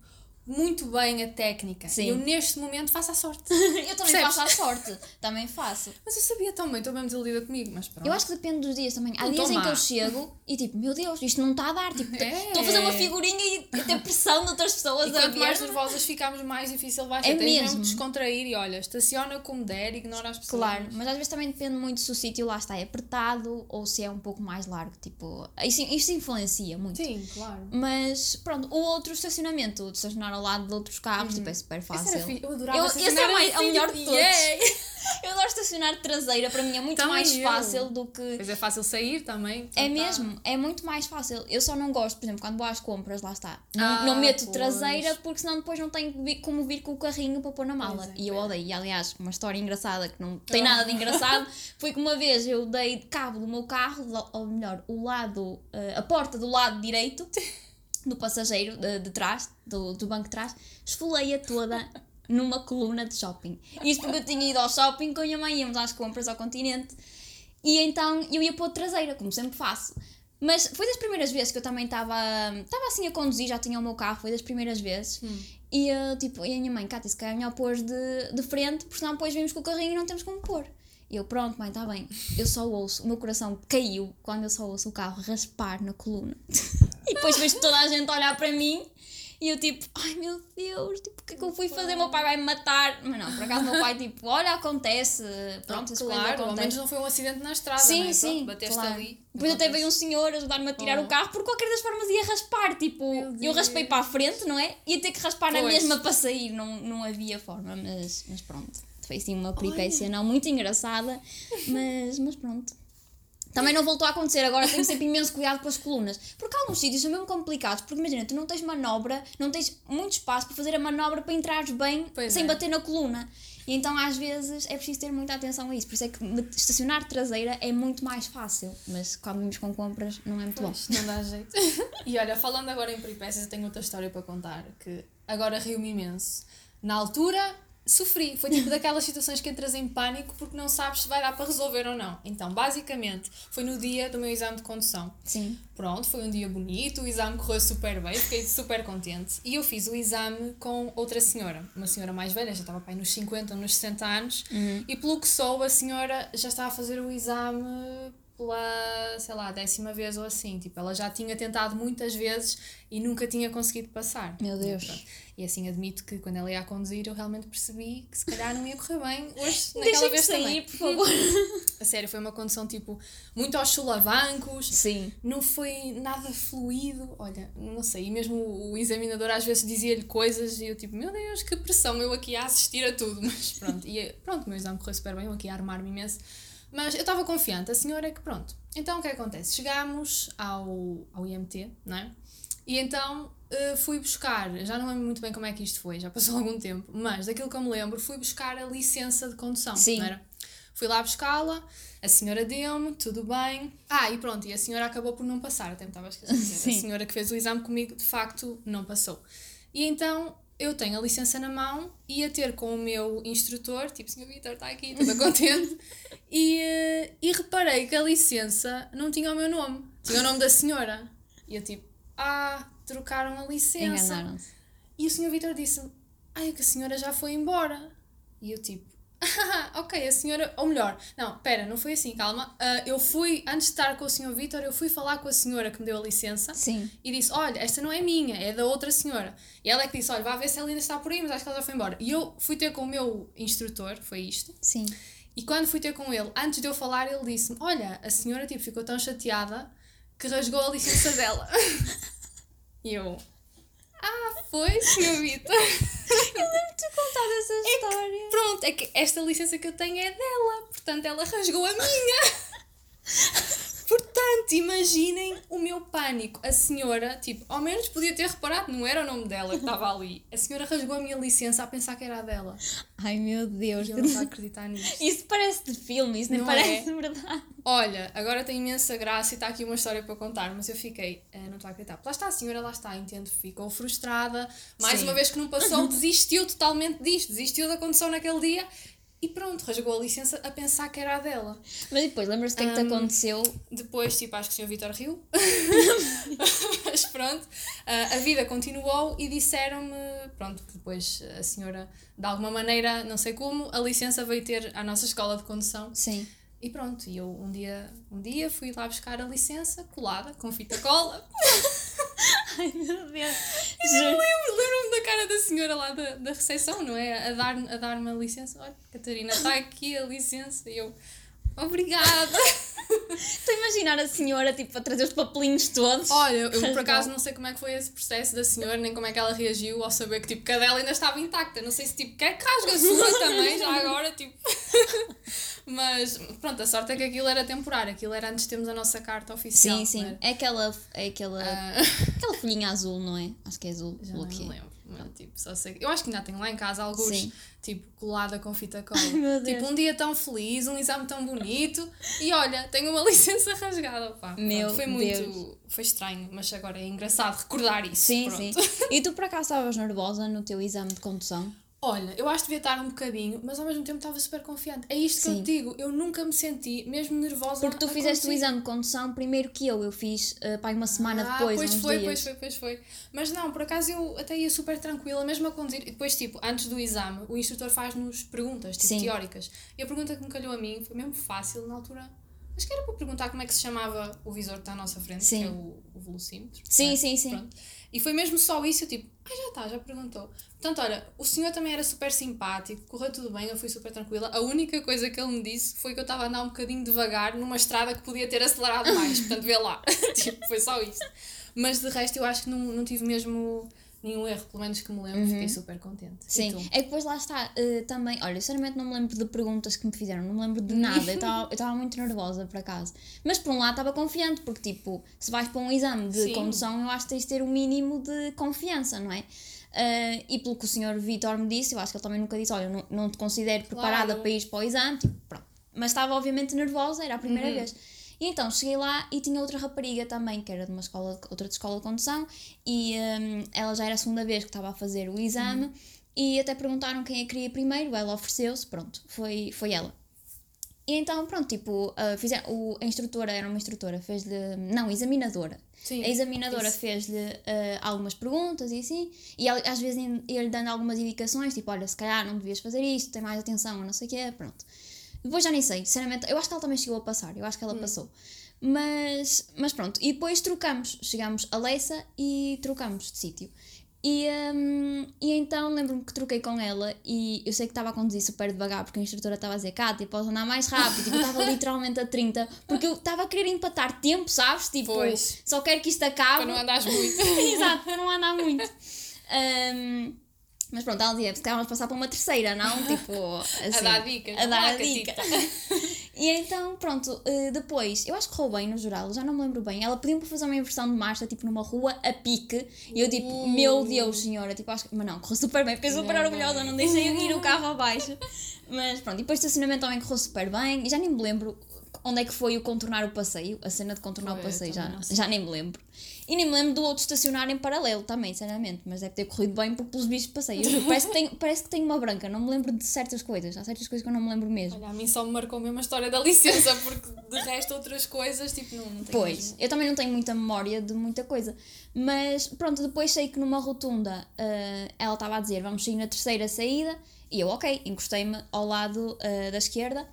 muito bem a técnica. Sim. Eu neste momento faço a sorte. Eu também Percebes? faço à sorte, também faço. Mas eu sabia tão bem, estou mesmo desiludida comigo, mas pronto. Eu acho que depende dos dias também. Há Não dias em que eu chego e tipo, meu Deus, isto não está a dar. Tipo, É. estou a fazer uma figurinha e ter pressão de outras pessoas E a quanto mais ver. nervosas ficamos, mais difícil vai ser. É Tens mesmo mesmo. de descontrair e olha, estaciona como der, ignora as pessoas. Claro, mas às vezes também depende muito se o sítio lá está é apertado ou se é um pouco mais largo. Tipo, isso, isso influencia muito. Sim, claro. Mas pronto, o outro estacionamento, de estacionar ao lado de outros carros, tipo, é super Esse fácil. Eu adorava Eu- esse é, o mais- assim, é o melhor de todos. Eu adoro estacionar traseira, para mim é muito Também mais eu. fácil do que. Pois é fácil sair também. É tá. mesmo, é muito mais fácil. Eu só não gosto, por exemplo, quando vou às compras, lá está. Não, Ah, não meto pois. traseira porque senão depois não tenho como vir com o carrinho para pôr na mala. É, e eu é. odeio. E aliás, uma história engraçada que não tem Ah. nada de engraçado foi que uma vez eu dei cabo do meu carro, ou melhor, o lado, eh, a porta do lado direito do passageiro de, de trás, do, do banco de trás, esfolei-a toda numa coluna de shopping. Isto porque eu tinha ido ao shopping com a minha mãe, íamos às compras ao continente e então eu ia pôr traseira, como sempre faço. Mas foi das primeiras vezes que eu também estava estava assim a conduzir, já tinha o meu carro, foi das primeiras vezes. E eu, tipo, e a minha mãe, Cátia, se calhar é melhor pôr de, de frente, porque senão depois vimos com o carrinho e não temos como pôr. E eu, pronto, mãe, está bem. Eu só ouço, o meu coração caiu quando eu só ouço o carro raspar na coluna. depois vejo toda a gente olhar para mim e eu, tipo, ai meu Deus, tipo, o que é que eu fui fazer? Meu pai vai me matar. Mas não, por acaso, meu pai, tipo, olha, acontece. Pronto, claro, ao acontecem. menos não foi um acidente na estrada, Sim, não é? sim. Pronto, bateste claro. ali. Depois até acontece. veio um senhor ajudar-me a tirar Oh. o carro, por qualquer das formas ia raspar. Tipo, eu raspei para a frente, não é? Ia ter que raspar na Pois. mesma para sair, não, não havia forma, mas, mas pronto. Foi assim uma peripécia não muito engraçada, mas, mas pronto. Também não voltou a acontecer, agora tenho sempre imenso cuidado com as colunas. Porque alguns sítios são mesmo complicados, porque imagina, tu não tens manobra, não tens muito espaço para fazer a manobra para entrares bem Pois sem é. bater na coluna. E então às vezes é preciso ter muita atenção a isso. Por isso é que estacionar traseira é muito mais fácil. Mas quando vimos com compras não é muito bom. Pois, não dá jeito. e olha, falando agora em peripécias, eu tenho outra história para contar, que agora rio-me imenso. Na altura, sofri. Foi tipo daquelas situações que entras em pânico porque não sabes se vai dar para resolver ou não. Então, basicamente, foi no dia do meu exame de condução. Sim. Pronto, foi um dia bonito, o exame correu super bem, fiquei super contente. E eu fiz o exame com outra senhora, uma senhora mais velha, já estava aí nos 50 ou nos 60 anos, e pelo que soube, a senhora já estava a fazer o exame pela, sei lá, décima vez ou assim. Tipo, ela já tinha tentado muitas vezes e nunca tinha conseguido passar. Meu Deus. Pronto. E assim admito que quando ela ia a conduzir, eu realmente percebi que se calhar não ia correr bem hoje, naquela vez sair, também. por favor. A sério, foi uma condução tipo muito aos solavancos, Sim. não foi nada fluido. Olha, não sei, e mesmo o examinador às vezes dizia-lhe coisas e eu tipo, meu Deus, que pressão, eu aqui a assistir a tudo. Mas pronto, e pronto, o meu exame correu super bem, eu aqui a armar-me imenso. Mas eu estava confiante, a senhora é que pronto. Então o que é acontece? Chegámos ao, ao IMT, não é? E então eh, fui buscar, já não lembro muito bem como é que isto foi, já passou algum tempo, mas daquilo que eu me lembro, fui buscar a licença de condução, Sim. não era? Fui lá buscá-la, a senhora deu-me, tudo bem. Ah, e pronto, e a senhora acabou por não passar, até me estava a esquecer. Sim. A senhora que fez o exame comigo, de facto, não passou. E então eu tenho a licença na mão, ia ter com o meu instrutor, tipo, senhor Vitor está aqui, toda contente, e, eh, e reparei que a licença não tinha o meu nome, tinha o nome da senhora. E eu tipo, ah, trocaram a licença. E o senhor Vitor disse-me, ai, que a senhora já foi embora. E eu tipo, ah, ok, a senhora, ou melhor, não, pera, não foi assim, calma. Ah, eu fui, antes de estar com o senhor Vitor, eu fui falar com a senhora que me deu a licença Sim. e disse, olha, esta não é minha, é da outra senhora. E ela é que disse, olha, vá ver se ela ainda está por aí, mas acho que ela já foi embora. E eu fui ter com o meu instrutor, foi isto, Sim. e quando fui ter com ele, antes de eu falar, ele disse-me, olha, a senhora tipo, ficou tão chateada que rasgou a licença dela. e eu, ah, foi, senhor Vitor. Tu contado essa história. Pronto, é que esta licença que eu tenho é dela, portanto ela rasgou a minha. Portanto, imaginem o meu pânico. A senhora, tipo, ao menos podia ter reparado, não era o nome dela que estava ali. A senhora rasgou a minha licença a pensar que era a dela. Ai meu Deus. E eu não estava a acreditar nisso. Isso parece de filme, isso nem Não parece é? verdade. Olha, agora tem imensa graça e está aqui uma história para contar, mas eu fiquei, eh, não estou a acreditar. Lá está a senhora, lá está, entendo, ficou frustrada. Mais Sim. uma vez que não passou, desistiu totalmente disto, desistiu da condução naquele dia e pronto, rasgou a licença a pensar que era a dela. Mas depois, lembras-te o que é que te aconteceu? Depois, tipo, acho que o Sr. Vitor riu. Mas pronto, ah, a vida continuou e disseram-me, pronto, que depois a senhora, de alguma maneira, não sei como, a licença veio ter à nossa escola de condução. Sim. E pronto, e eu um dia, um dia fui lá buscar a licença colada com fita cola. Ai meu Deus. Eu lembro- Lembro-me da cara da senhora lá da, da recepção, não é? A dar-me a dar a licença. Olha, Catarina, está aqui a licença. E eu, obrigada. Estou a imaginar a senhora tipo a trazer os papelinhos todos. Olha, eu por acaso não sei como é que foi esse processo da senhora, nem como é que ela reagiu ao saber que tipo, que a dela ainda estava intacta. Não sei se tipo, quer que rasga a sua também, já agora, tipo. Mas pronto, a sorte é que aquilo era temporário, aquilo era antes de termos a nossa carta oficial. sim, sim. É aquela, é aquela, Ah, aquela folhinha azul, não é? Acho que é azul. já não é. lembro. Mas, tipo, só sei. Eu acho que ainda tenho lá em casa alguns, Sim. tipo, colada com fita cola. meu Deus. tipo, um dia tão feliz, um exame tão bonito e olha, tenho uma licença rasgada. Pá. Meu Pronto, foi muito. Deus. Foi estranho, mas agora é engraçado recordar isso. Sim, Pronto. sim. E tu por acaso estavas nervosa no teu exame de condução? Olha, eu acho que devia estar um bocadinho, mas ao mesmo tempo estava super confiante. É isto que eu Sim. te digo, eu nunca me senti mesmo nervosa. Porque tu fizeste o exame de condução primeiro que eu. Eu fiz uh, pá, uma semana Ah, depois, pois foi, dias. pois foi, pois foi. Mas não, por acaso eu até ia super tranquila, mesmo a conduzir. E depois, tipo, antes do exame, o instrutor faz-nos perguntas, tipo, Sim. teóricas. E a pergunta que me calhou a mim foi mesmo fácil na altura. Acho que era para perguntar como é que se chamava o visor que está à nossa frente, Sim. que é o, o velocímetro. Sim, é? sim, sim. Pronto. E foi mesmo só isso, eu tipo, ah, já está, já perguntou. Portanto, olha, o senhor também era super simpático, correu tudo bem, eu fui super tranquila. A única coisa que ele me disse foi que eu estava a andar um bocadinho devagar numa estrada que podia ter acelerado mais. Portanto, vê lá. tipo, foi só isso. Mas de resto, eu acho que não, não tive mesmo nenhum erro, pelo menos que me lembro, fiquei super contente. Sim, é que depois lá está, uh, também, olha, sinceramente não me lembro de perguntas que me fizeram, não me lembro de nada, eu estava- muito nervosa por acaso. Mas por um lado estava confiante, porque tipo, se vais para um exame de Sim. condução, eu acho que tens de ter o mínimo de confiança, não é? Uh, e pelo que o senhor Vitor me disse, eu acho que ele também nunca disse, olha, não, não te considero preparada Claro. para ir para o exame, tipo, pronto. Mas estava obviamente nervosa, era a primeira Uhum. vez. E então cheguei lá e tinha outra rapariga também, que era de uma escola, outra de escola de condução, e hum, ela já era a segunda vez que estava a fazer o exame, e até perguntaram quem a queria primeiro, ela ofereceu-se, pronto, foi, foi ela. E então, pronto, tipo, ah, fizeram, o, a instrutora era uma instrutora, fez-lhe. Não, examinadora. Sim, a examinadora fez-lhe ah, algumas perguntas e assim, e ela, às vezes ia-lhe dando algumas indicações, tipo, olha, se calhar não devias fazer isto, tem mais atenção, ou não sei o quê, pronto. Depois já nem sei, sinceramente, eu acho que ela também chegou a passar, eu acho que ela passou. Mas, mas pronto, e depois trocamos, chegámos a Leissa e trocamos de sítio. E, hum, e então lembro-me que troquei com ela e eu sei que estava a conduzir super devagar porque a instrutora estava a dizer Cátia, podes andar mais rápido. Tipo, eu estava literalmente a 30 porque eu estava a querer empatar tempo, sabes? Tipo, Pois. só quero que isto acabe. Para não andares muito. Exato, para não andar muito. Hum, mas pronto, ela dizia, se calhar vamos passar para uma terceira, não? Tipo, assim, a dar dicas. A dar a dica. Catita. E então, pronto, eh, depois, eu acho que correu bem no geral, já não me lembro bem. Ela pediu-me para fazer uma inversão de marcha, tipo numa rua a pique, e eu, tipo, Uh. meu Deus, senhora, tipo, acho que. Mas não, correu super bem, fiquei super Não, orgulhosa, não deixei ir o carro abaixo. Mas pronto, e depois o estacionamento também correu super bem, e já nem me lembro onde é que foi o contornar o passeio, a cena de contornar Foi, o passeio, já, já nem me lembro. E nem me lembro do outro estacionar em paralelo também, sinceramente, mas deve ter corrido bem porque pelos bichos passei. Parece, que tenho, parece que tenho uma branca, não me lembro de certas coisas, há certas coisas que eu não me lembro mesmo. Olha, a mim só me marcou mesmo a história da licença, porque de resto outras coisas, tipo, não, não tenho Pois, mesmo. eu também não tenho muita memória de muita coisa. Mas pronto, depois sei que numa rotunda ah, ela estava a dizer vamos sair na terceira saída e eu, ok, encostei-me ao lado ah, da esquerda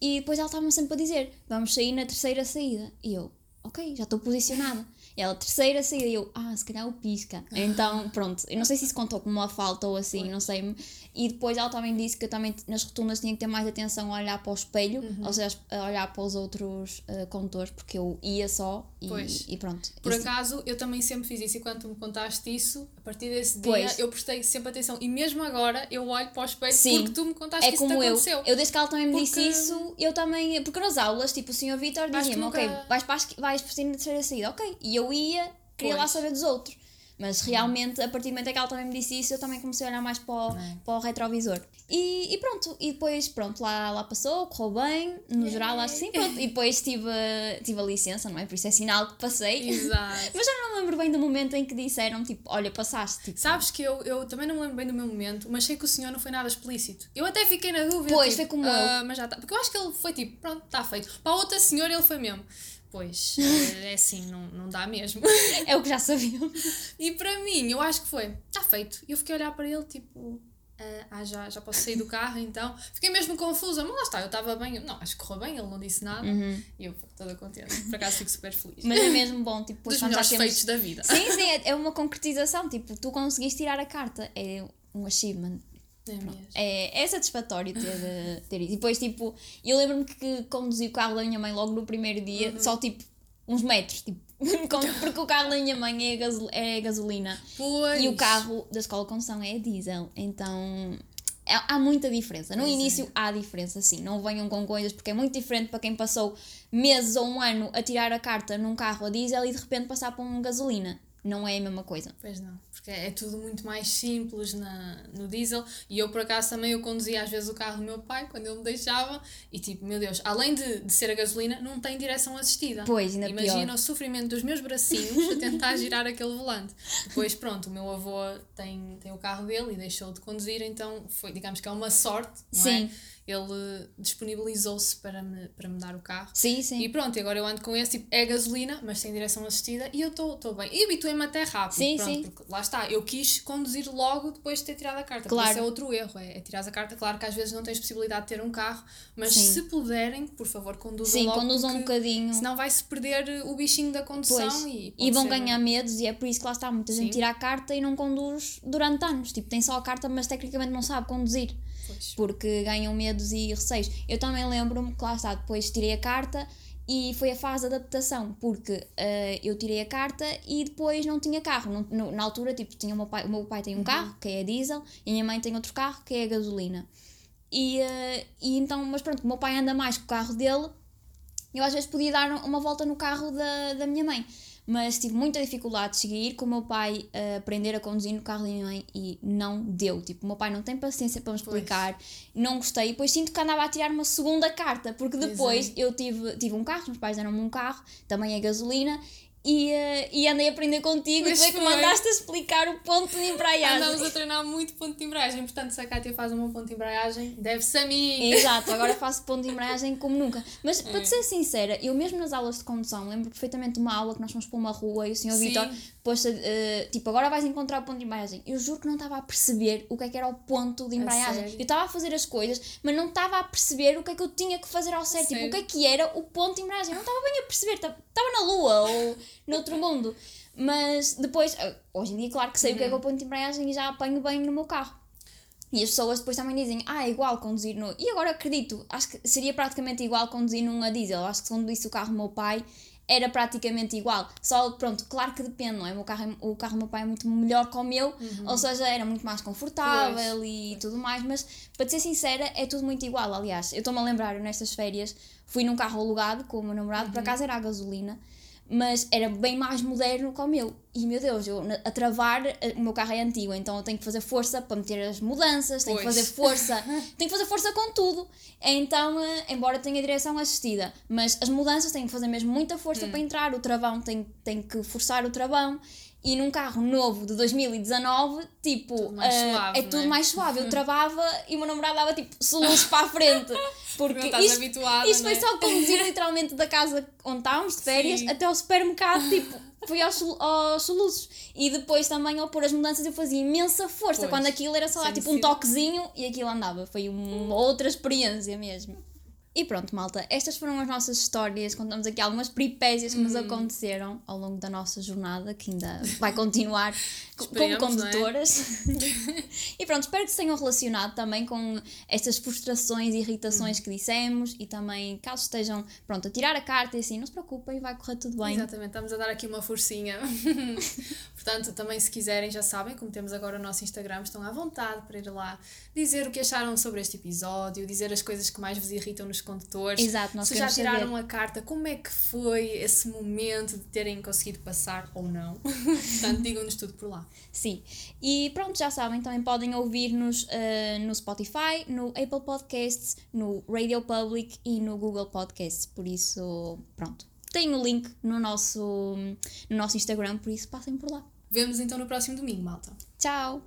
e depois ela estava sempre a dizer vamos sair na terceira saída e eu, ok, já estou posicionada. E ela, terceira saída, e eu, ah, se calhar o pisca. Então, pronto, eu não sei se isso contou como uma falta ou assim, não sei. E depois ela também disse que eu também nas rotundas tinha que ter mais atenção a olhar para o espelho, Uhum. ou seja, a olhar para os outros ah, condutores, porque eu ia só e, Pois. e pronto. Por Isso- acaso, eu também sempre fiz isso e quando tu me contaste isso, a partir desse dia Pois. eu prestei sempre atenção. E mesmo agora eu olho para o espelho Sim. porque tu me contaste é que isso como eu. aconteceu. Eu, desde que ela também me Porque- disse isso, eu também. Porque nas aulas, tipo, o senhor Vitor dizia-me, nunca- ok, vais para, a vais para da terceira saída, ok. E eu ia, queria lá Pois. saber dos outros. Mas realmente, a partir do momento em que ela também me disse isso, eu também comecei a olhar mais para o, É. para o retrovisor. E, e pronto, e depois, pronto, lá, lá passou, correu bem, no geral acho que sim, pronto. E depois tive, a- tive a licença, não é? Por isso é sinal que passei. Exato. Mas já não me lembro bem do momento em que disseram, tipo, olha, passaste. Tipo, Sabes que eu, eu também não me lembro bem do meu momento, mas sei que o senhor não foi nada explícito. Eu até fiquei na dúvida. Pois, tipo, foi como "Ah, Mas já tá. Porque eu acho que ele foi tipo, pronto, está feito. Para a outra senhora ele foi mesmo. Pois, é assim, não, não dá mesmo. é o que já sabiam. E para mim, eu acho que foi, está feito. E eu fiquei a olhar para ele, tipo, ah, ah, já, já posso sair do carro então. Fiquei mesmo confusa, mas lá está, eu estava bem. eu- Não, acho que correu bem, ele não disse nada. E eu toda contente. Por acaso fico super feliz. Mas é mesmo bom, tipo, Dos melhores temos... feitos da vida. Sim, sim, é, é uma concretização. Tipo, tu conseguiste tirar a carta. É um achievement. É mesmo. É, é satisfatório ter, eh, ter isso. E depois, tipo, eu lembro-me que conduzi o carro da minha mãe logo no primeiro dia, só tipo uns metros, tipo, porque o carro da minha mãe é, é gasolina Pois. e o carro da escola de condução é diesel, então há há muita diferença. No Pois é. início há diferença, sim, não venham com coisas, porque é muito diferente para quem passou meses ou um ano a tirar a carta num carro a diesel e de repente passar para um gasolina. Não é a mesma coisa. Pois não, porque é tudo muito mais simples na, no diesel e eu por acaso também eu conduzia às vezes o carro do meu pai quando ele me deixava e tipo, meu Deus, além de, de ser a gasolina, não tem direção assistida. Pois, ainda Imagina pior. o sofrimento dos meus bracinhos a tentar girar aquele volante. Depois, pronto, o meu avô tem, tem o carro dele e deixou de conduzir, então foi, digamos que é uma sorte, não Sim. é? Ele disponibilizou-se para me, para me dar o carro. Sim, sim. E pronto, agora eu ando com esse, tipo, é gasolina, mas tem direção assistida e eu estou bem. E habituei-me até rápido. Sim, pronto, sim. Porque lá está, eu quis conduzir logo depois de ter tirado a carta. Claro. Isso é outro erro, é, é tirar a carta. Claro que às vezes não tens possibilidade de ter um carro, mas Sim. se puderem, por favor, conduzam Sim, logo. conduzam um bocadinho. Senão vai-se perder o bichinho da condução Pois. e, E vão ser- ganhar medos, e é por isso que lá está. Muita gente Sim. tira a carta e não conduz durante anos. Tipo, tem só a carta, mas tecnicamente não sabe conduzir. Pois. Porque ganham medos e receios. Eu também lembro-me que lá está, depois tirei a carta e foi a fase de adaptação, porque eh, eu tirei a carta e depois não tinha carro. Não- na altura, tipo, tinha o meu pai, o meu pai tem um carro, que é a diesel, e a minha mãe tem outro carro, que é a gasolina. E, eh, e então, mas pronto, o meu pai anda mais com o carro dele, eu às vezes podia dar uma volta no carro da, da minha mãe. Mas tive muita dificuldade de seguir com o meu pai a aprender a conduzir no carro da minha mãe e não deu. Tipo, o meu pai não tem paciência para me explicar, não gostei. E depois sinto que andava a tirar uma segunda carta, porque Pois depois é. eu tive, tive um carro, os meus pais deram-me um carro, também é gasolina, e, eh, e andei a aprender contigo e tu é que mandaste a explicar o ponto de embreagem. Andamos a treinar muito ponto de embreagem, portanto, se a Cátia faz um bom ponto de embreagem, deve-se a mim. Exato, agora faço ponto de embreagem como nunca. Mas É. para te ser sincera, eu mesmo nas aulas de condução lembro perfeitamente de uma aula que nós fomos para uma rua e o senhor Sim. Vitor pôs tipo, agora vais encontrar o ponto de embreagem. Eu juro que não estava a perceber o que é que era o ponto de embreagem. Eu estava a fazer as coisas, mas não estava a perceber o que é que eu tinha que fazer ao certo. Tipo, o que é que era o ponto de embreagem. Não estava bem a perceber, estava estava na lua ou noutro mundo. Mas depois, ah, hoje em dia, claro que sei o que é que é o ponto de embreagem e já apanho bem no meu carro. E as pessoas depois também dizem, ah, é igual conduzir no. E agora acredito, acho que seria praticamente igual conduzir num a diesel. Acho que quando disse o carro do meu pai era praticamente igual. Só, pronto, claro que depende, não é? O, meu carro, é- o carro do meu pai é muito melhor que o meu, ou seja, era muito mais confortável e tudo mais. Mas para te ser sincera, é tudo muito igual. Aliás, eu estou-me a lembrar, nestas férias fui num carro alugado com o meu namorado, por acaso era a gasolina mas era bem mais moderno que o meu. E meu Deus, eu a travar, eh, o meu carro é antigo, então eu tenho que fazer força para meter as mudanças, tenho que fazer força, tenho que fazer força com tudo. Então, eh, embora tenha direção assistida, mas as mudanças tenho que fazer mesmo muita força Hum. para entrar, o travão tem, tem que forçar o travão. E num carro novo de 2019, tipo, Tudo eh, suave, é tudo é? mais suave. Eu travava e o meu namorado dava tipo soluços para a frente. Porque Não isto, habituada, isto foi é? só conduzir literalmente da casa onde estávamos de férias Sim. até ao supermercado, tipo, fui aos, aos soluços. E depois também ao pôr as mudanças eu fazia imensa força, Pois. quando aquilo era só lá tipo um toquezinho e aquilo andava. Foi uma outra experiência mesmo. E pronto, malta, estas foram as nossas histórias. Contamos aqui algumas peripécias que nos Hum. aconteceram ao longo da nossa jornada, que ainda vai continuar co- como é? condutoras. e pronto, espero que se tenham relacionado também com estas frustrações e irritações Uhum. que dissemos e também, caso estejam pronto, a tirar a carta e assim, não se preocupem, vai correr tudo bem. Exatamente, estamos a dar aqui uma forcinha. Portanto, também se quiserem, já sabem, como temos agora o nosso Instagram, estão à vontade para ir lá dizer o que acharam sobre este episódio, dizer as coisas que mais vos irritam nos condutores. Exato, nós se já tiraram saber. a carta, como é que foi esse momento de terem conseguido passar ou não? Portanto, digam-nos tudo por lá. Sim. E pronto, já sabem, também podem ouvir-nos eh, no Spotify, no Apple Podcasts, no Radio Public e no Google Podcasts. Por isso, pronto. Tem o link no nosso, no nosso Instagram, por isso passem por lá. Vemo-nos então no próximo domingo, malta. Tchau!